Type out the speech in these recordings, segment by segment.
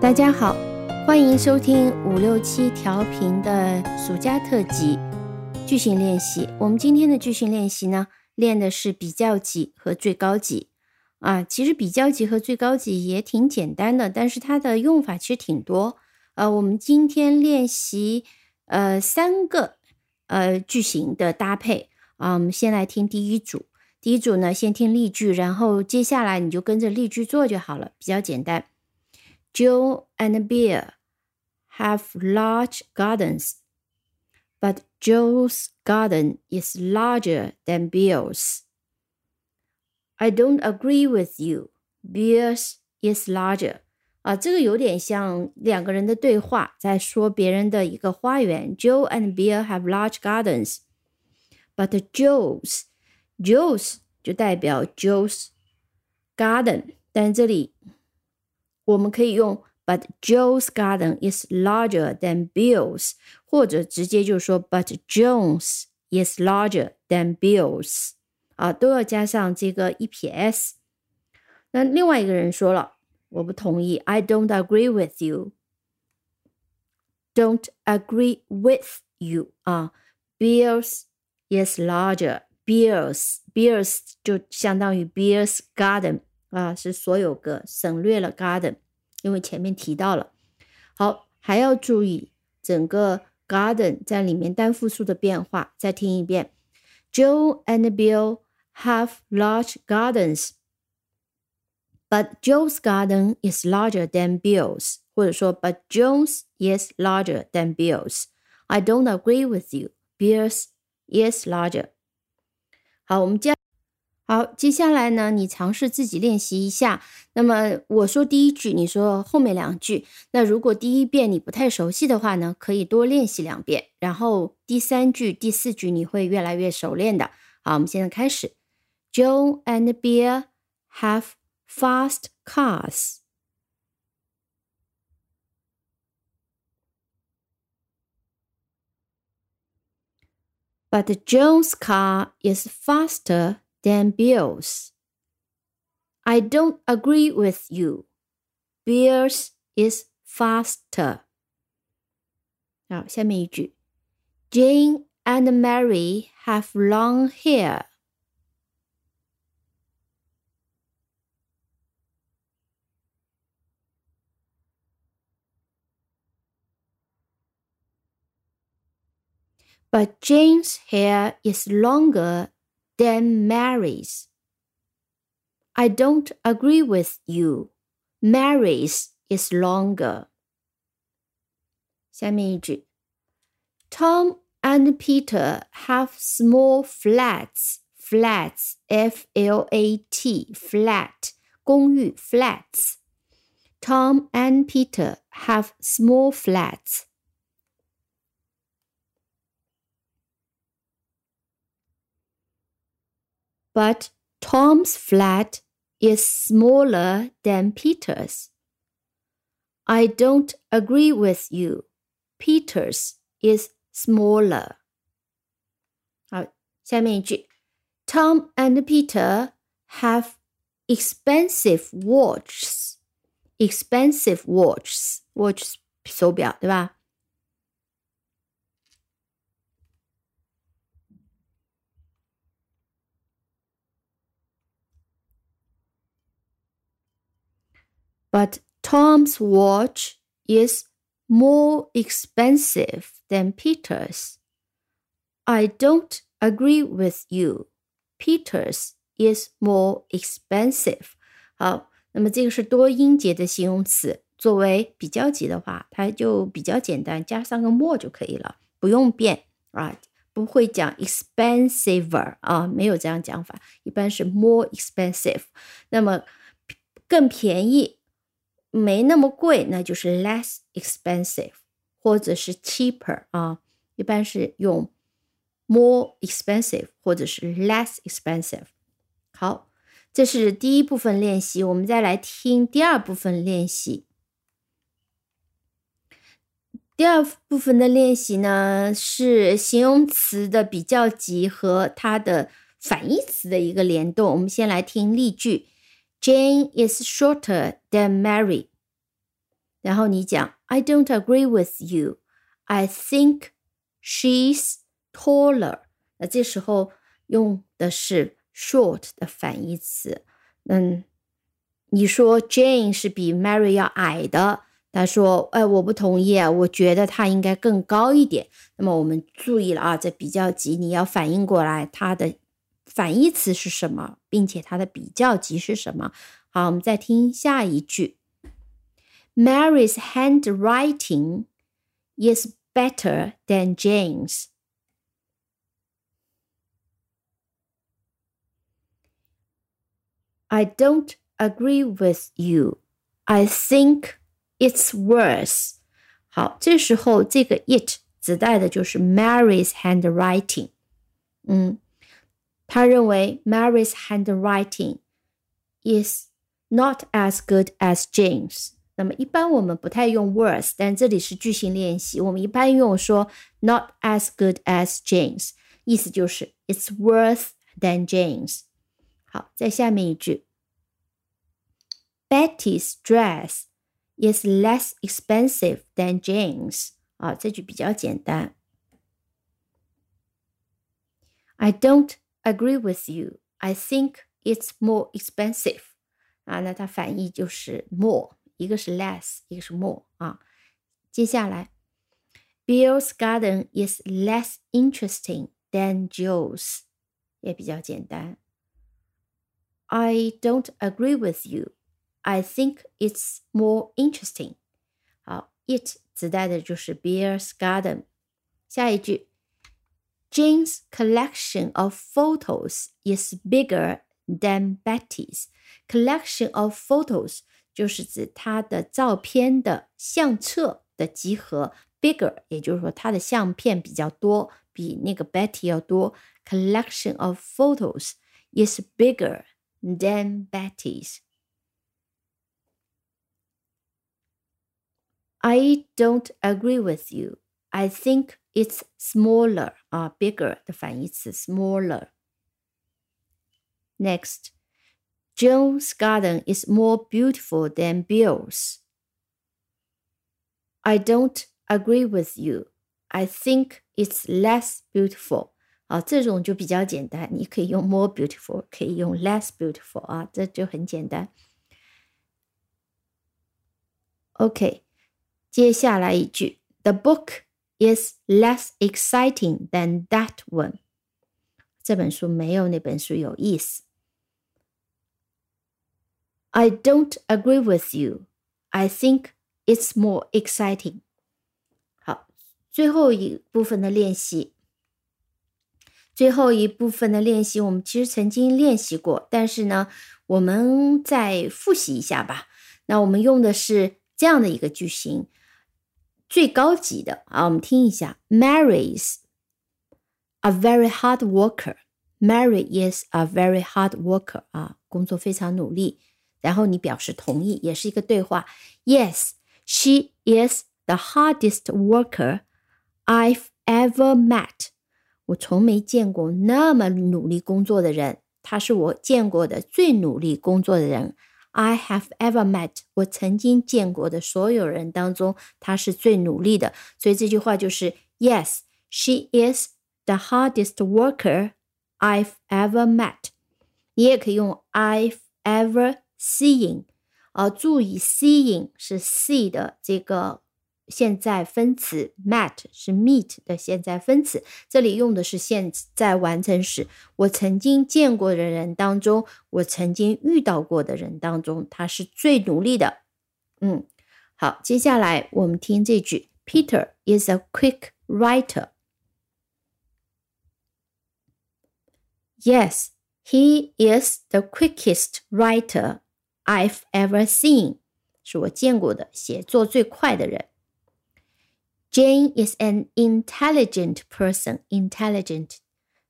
大家好，欢迎收听五六七调频的暑假特辑句型练习。我们今天的句型练习呢，练的是比较级和最高级啊。其实比较级和最高级也挺简单的，但是它的用法其实挺多。呃，我们今天练习呃三个呃句型的搭配啊。我们先来听第一组，第一组呢先听例句，然后接下来你就跟着例句做就好了，比较简单。Joe and Bill have large gardens, but Joe's garden is larger than Bill's. I don't agree with you. Bill's is larger. 啊，这个有点像两个人的对话，在说别人的一个花园。Joe and Bill have large gardens, but Joe's Joe's 就代表 Joe's garden，但这里 我们可以用 But Joe's garden is larger than Bill's，或者直接就说 But Joe's is larger than Bill's，啊，都要加上这个一撇 s。那另外一个人说了，我不同意，I don't agree with you。Don't agree with you 啊，Bill's is larger。Beers，Beers 就相当于 Beers Garden 啊，是所有格省略了 garden，因为前面提到了。好，还要注意整个 garden 在里面单复数的变化。再听一遍：Joe and Bill have large gardens, but Joe's garden is larger than Bill's，或者说 But Joe's is larger than Bill's。I don't agree with you. Bill's is larger。好，我们接。好，接下来呢，你尝试自己练习一下。那么我说第一句，你说后面两句。那如果第一遍你不太熟悉的话呢，可以多练习两遍。然后第三句、第四句你会越来越熟练的。好，我们现在开始。Joe and Bill have fast cars, but Joe's car is faster. than Bill's. I don't agree with you. Bill's is faster. 好，下面一句，Jane and Mary have long hair. But Jane's hair is longer then Mary's. I don't agree with you. Mary's is longer. 下面一句，Tom and Peter have small flats. Flats, F-L-A-T, flat 公寓 flats. Tom and Peter have small flats. but Tom's flat is smaller than Peter's. I don't agree with you. Peter's is smaller. 好，下面一句，Tom and Peter have expensive watches. Expensive watches, watch 手表，对吧 ？but Tom's watch is more expensive than Peter's. I don't agree with you. Peter's is more expensive. 好，那么这个是多音节的形容词，作为比较级的话，它就比较简单，加上个 more 就可以了，不用变啊，不会讲 expensive 啊，没有这样讲法，一般是 more expensive。那么更便宜 没那么贵，那就是 less expensive，或者是 cheaper 啊，一般是用 more expensive 或者是 less expensive。好，这是第一部分练习，我们再来听第二部分练习。第二部分的练习呢，是形容词的比较级和它的反义词的一个联动。我们先来听例句。Jane is shorter than Mary. 然后你讲 I don't agree with you. I think she's taller. 那这时候用的是 short 的反义词。嗯，你说 Jane 是比 Mary 要矮的，他说：“哎，我不同意啊，我觉得他应该更高一点。”那么我们注意了啊，这比较级你要反应过来，它的 反义词是什么，并且它的比较级是什么。好，我们再听下一句：Mary's handwriting is better than Jane's. I don't agree with you. I think it's worse. 好，这时候这个 it 指代的就是 Mary's handwriting。嗯， 他认为 Mary's handwriting is not as good as Jane's。那么一般我们不太用 was，但这里是句型练习，我们一般用说 not as good as Jane's，意思就是 it's worse than Jane's。好，在下面一句，Betty's dress is less expensive than Jane's。啊，这句比较简单。I don't agree with you. I think it's more expensive. 啊，那它反义就是 more，一个是 less，一个是 more 啊。接下来，Bill's garden is less interesting than Joe's，也比较简单。I don't agree with you. I think it's more interesting. 好，it 指代的就是 Bear's Garden。下一句 ，Jane's collection of photos is bigger than Betty's. Collection of photos 就是指她的照片的相册的集合，bigger 也就是说她的相片比较多，比那个 Betty 要多。Collection of photos is bigger than Betty's. I don't agree with you. I think it's smaller 啊，bigger 的反义词 smaller。Next, Joan's garden is more beautiful than Bill's. I don't agree with you. I think it's less beautiful. 啊，这种就比较简单，你可以用 more beautiful，可以用 less beautiful 啊，这就很简单。OK，接下来一句，The book is less exciting than that one。这本书没有那本书有意思。I don't agree with you. I think it's more exciting. 好，最后一部分的练习。最后一部分的练习，我们其实曾经练习过，但是呢，我们再复习一下吧。那我们用的是这样的一个句型，最高级的啊，我们听一下 Mary is a very hard worker. Mary is a very hard worker. 啊，工作非常努力。然后你表示同意，也是一个对话。Yes, she is the hardest worker I've ever met. 我从没见过那么努力工作的人，他是我见过的最努力工作的人。I have ever met，我曾经见过的所有人当中，她是最努力的。所以这句话就是 Yes, she is the hardest worker I've ever met。你也可以用 I've ever seen，啊，注意 seeing 是 see 的这个。现在分词 met 是 meet 的现在分词，这里用的是现在完成时。我曾经见过的人当中，我曾经遇到过的人当中，他是最努力的。嗯，好，接下来我们听这句：Peter is a quick writer. Yes, he is the quickest writer I've ever seen. 是我见过的写作最快的人。Jane is an intelligent person. Intelligent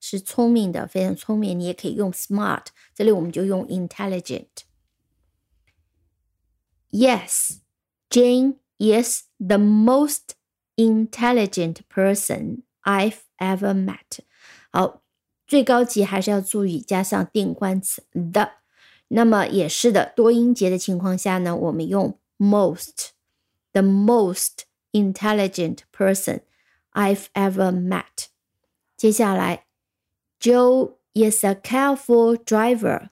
是聪明的，非常聪明。你也可以用 smart，这里我们就用 intelligent。Yes, Jane is the most intelligent person I've ever met。好，最高级还是要注意加上定冠词 the。那么也是的，多音节的情况下呢，我们用 most。 the most intelligent person I've ever met。接下来，Joe is a careful driver.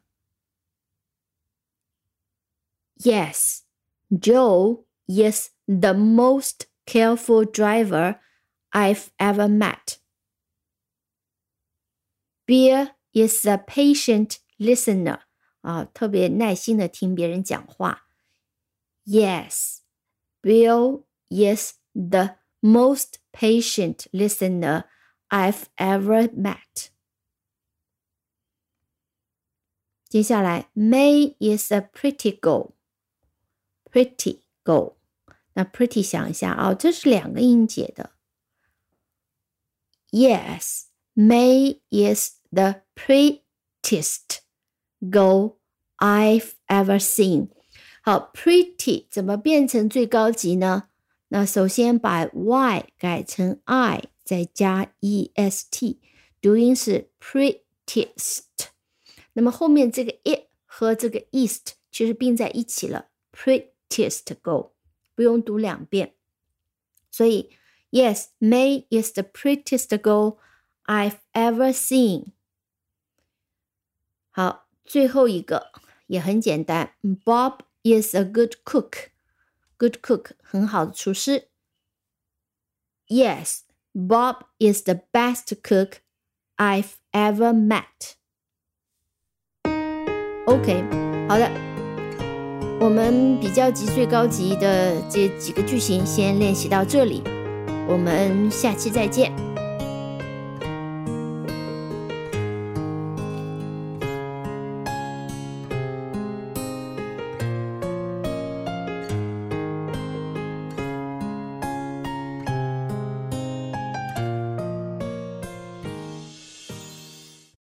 Yes, Joe is the most careful driver I've ever met. Bill is a patient listener. 啊，特别耐心的听别人讲话。Yes, Bill is the most patient listener I've ever met. 接下来，May is a pretty girl. Pretty girl. 那 pretty 想一下啊，这是两个音节的。Yes, May is the prettiest girl I've ever seen。好，pretty 怎么变成最高级呢？ 那首先把 y 改成 i，再加 e s t，读音是 prettiest。那么后面这个 it 和这个 east 其实并在一起了，prettiest girl。不用读两遍。所以，Yes, May is the prettiest girl I've ever seen。好，最后一个也很简单，Bob is a good cook。Good cook，很好的厨师。Yes, Bob is the best cook I've ever met. OK，好的。我们比较级最高级的这几个句型先练习到这里，我们下期再见。